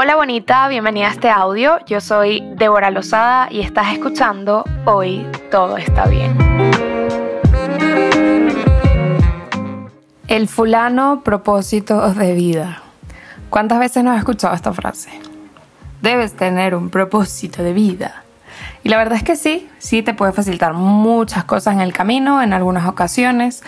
Hola bonita, bienvenida a este audio. Yo soy Débora Lozada y estás escuchando Hoy Todo Está Bien. El fulano propósito de vida. ¿Cuántas veces no has escuchado esta frase? Debes tener un propósito de vida. Y la verdad es que sí, sí te puede facilitar muchas cosas en el camino, en algunas ocasiones,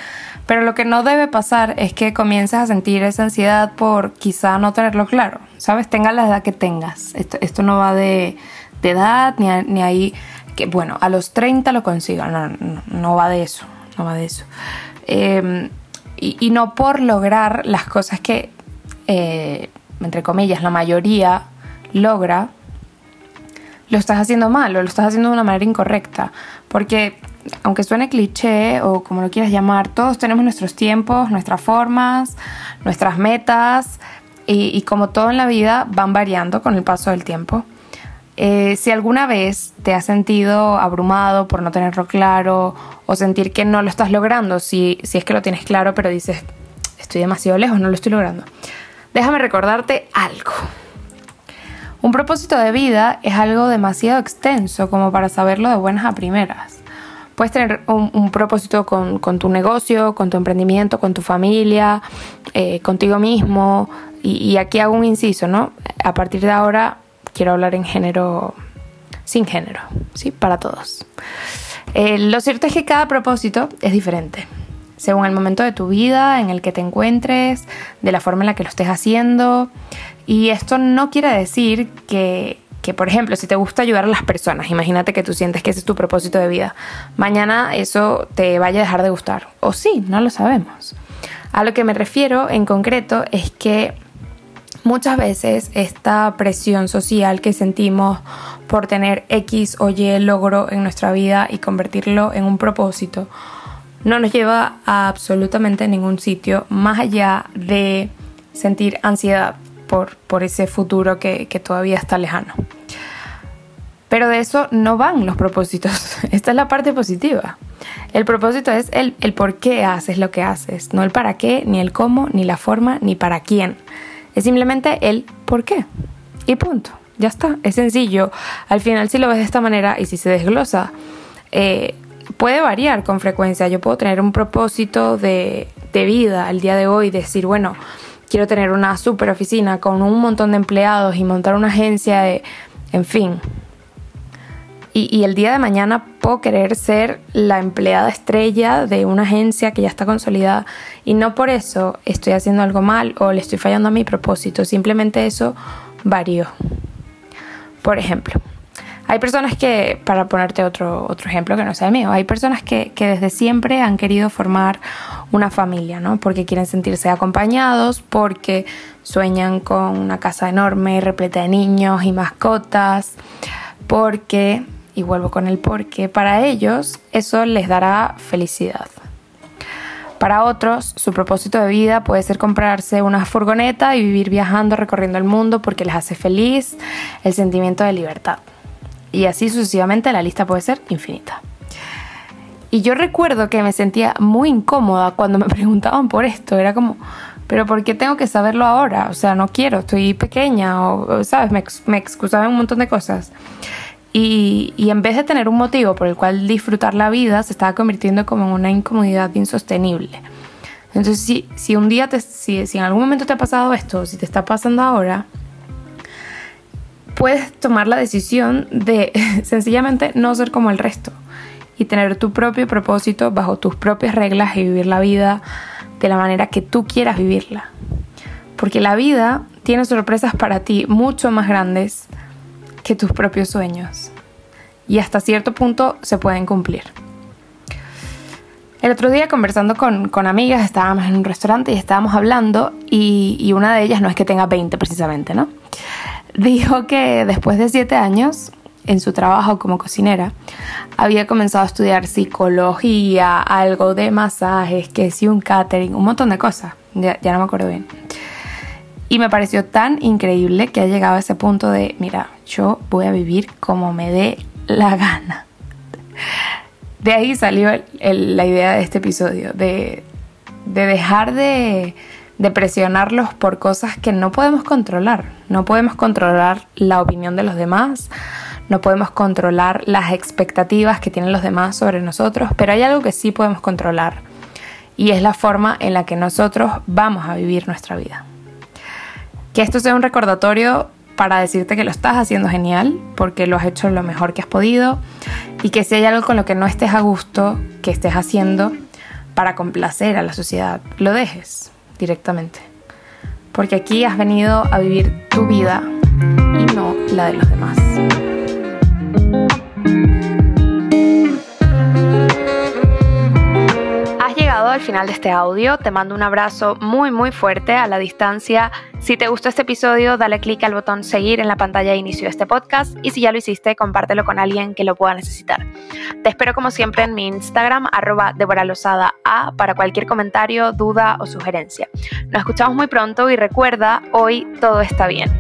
pero lo que no debe pasar es que comiences a sentir esa ansiedad por quizá no tenerlo claro. ¿Sabes? Tenga la edad que tengas. Esto, no va de, edad ni, ni ahí que, bueno, a los 30 lo consiga. No, no, va de eso. No va de eso. Em, y, no por lograr las cosas que, eh, entre comillas, la mayoría logra, lo estás haciendo mal o lo estás haciendo de una manera incorrecta. Porque aunque suene cliché o como lo quieras llamar, todos tenemos nuestros tiempos, nuestras formas, nuestras metas y, como todo en la vida van variando con el paso del tiempo. Eh, si alguna vez te has sentido abrumado por no tenerlo claro o sentir que no lo estás logrando, si, si es que lo tienes claro pero dices, estoy demasiado lejos, no lo estoy logrando, déjame recordarte algo. Un propósito de vida es algo demasiado extenso como para saberlo de buenas a primeras. Puedes tener un, propósito con, tu negocio, con tu emprendimiento, con tu familia, eh, contigo mismo. Y, aquí hago un inciso, ¿no? A partir de ahora quiero hablar en género, sin género, ¿sí? Para todos. Eh, lo cierto es que cada propósito es diferente según el momento de tu vida en el que te encuentres, de la forma en la que lo estés haciendo. Y esto no quiere decir que que por ejemplo, si te gusta ayudar a las personas, imagínate que tú sientes que ese es tu propósito de vida, mañana eso te vaya a dejar de gustar. O sí, no lo sabemos. A lo que me refiero en concreto es que muchas veces esta presión social que sentimos por tener X o Y logro en nuestra vida y convertirlo en un propósito no nos lleva a absolutamente ningún sitio más allá de sentir ansiedad por, ese futuro que, todavía está lejano. Pero de eso no van los propósitos. Esta es la parte positiva. El propósito es el, el, por qué haces lo que haces, no el para qué, ni el cómo, ni la forma, ni para quién. Es simplemente el por qué. Y punto. Ya está. Es sencillo. Al final, si lo ves de esta manera y si se desglosa, eh, puede variar con frecuencia. Yo puedo tener un propósito de, de vida al día de hoy, decir, bueno, quiero tener una super oficina con un montón de empleados y montar una agencia de, en fin. Y, el día de mañana puedo querer ser la empleada estrella de una agencia que ya está consolidada y no por eso estoy haciendo algo mal o le estoy fallando a mi propósito, simplemente eso varió. Por ejemplo, hay personas que, para ponerte otro, otro ejemplo que no sea mío, hay personas que, que desde siempre han querido formar una familia, ¿no? Porque quieren sentirse acompañados, porque sueñan con una casa enorme, repleta de niños y mascotas, porque, y vuelvo con el porque, para ellos eso les dará felicidad. Para otros, su propósito de vida puede ser comprarse una furgoneta y vivir viajando, recorriendo el mundo porque les hace feliz el sentimiento de libertad y así sucesivamente la lista puede ser infinita. Y yo recuerdo que me sentía muy incómoda cuando me preguntaban por esto, era como, pero ¿por qué tengo que saberlo ahora? O sea, no quiero, estoy pequeña, o, ¿sabes? Me, me excusaba un montón de cosas. Y, en vez de tener un motivo por el cual disfrutar la vida, se estaba convirtiendo como en una incomodidad insostenible. Entonces, si, si un día, te, si, si en algún momento te ha pasado esto, si te está pasando ahora, puedes tomar la decisión de sencillamente no ser como el resto y tener tu propio propósito bajo tus propias reglas y vivir la vida de la manera que tú quieras vivirla. Porque la vida tiene sorpresas para ti mucho más grandes que tus propios sueños. Y hasta cierto punto se pueden cumplir. El otro día conversando con, amigas, estábamos en un restaurante y estábamos hablando y, una de ellas no es que tenga 20 precisamente, ¿no? dijo que después de siete años en su trabajo como cocinera, había comenzado a estudiar psicología, algo de masajes, que sí, un catering, un montón de cosas, ya, no me acuerdo bien. Y me pareció tan increíble que ha llegado a ese punto de, mira, yo voy a vivir como me dé la gana. De ahí salió la idea de este episodio, de, de dejar de de presionarlos por cosas que no podemos controlar. No podemos controlar la opinión de los demás, no podemos controlar las expectativas que tienen los demás sobre nosotros, pero hay algo que sí podemos controlar y es la forma en la que nosotros vamos a vivir nuestra vida. Que esto sea un recordatorio para decirte que lo estás haciendo genial, porque lo has hecho lo mejor que has podido, y que si hay algo con lo que no estés a gusto, que estés haciendo para complacer a la sociedad, lo dejes directamente. Porque aquí has venido a vivir tu vida y no la de los demás. Final de este audio, te mando un abrazo muy muy fuerte a la distancia. Si te gustó este episodio, dale clic al botón seguir en la pantalla de inicio de este podcast y si ya lo hiciste, compártelo con alguien que lo pueda necesitar. Te espero como siempre en mi Instagram, arroba A, para cualquier comentario, duda o sugerencia. Nos escuchamos muy pronto y recuerda, hoy todo está bien.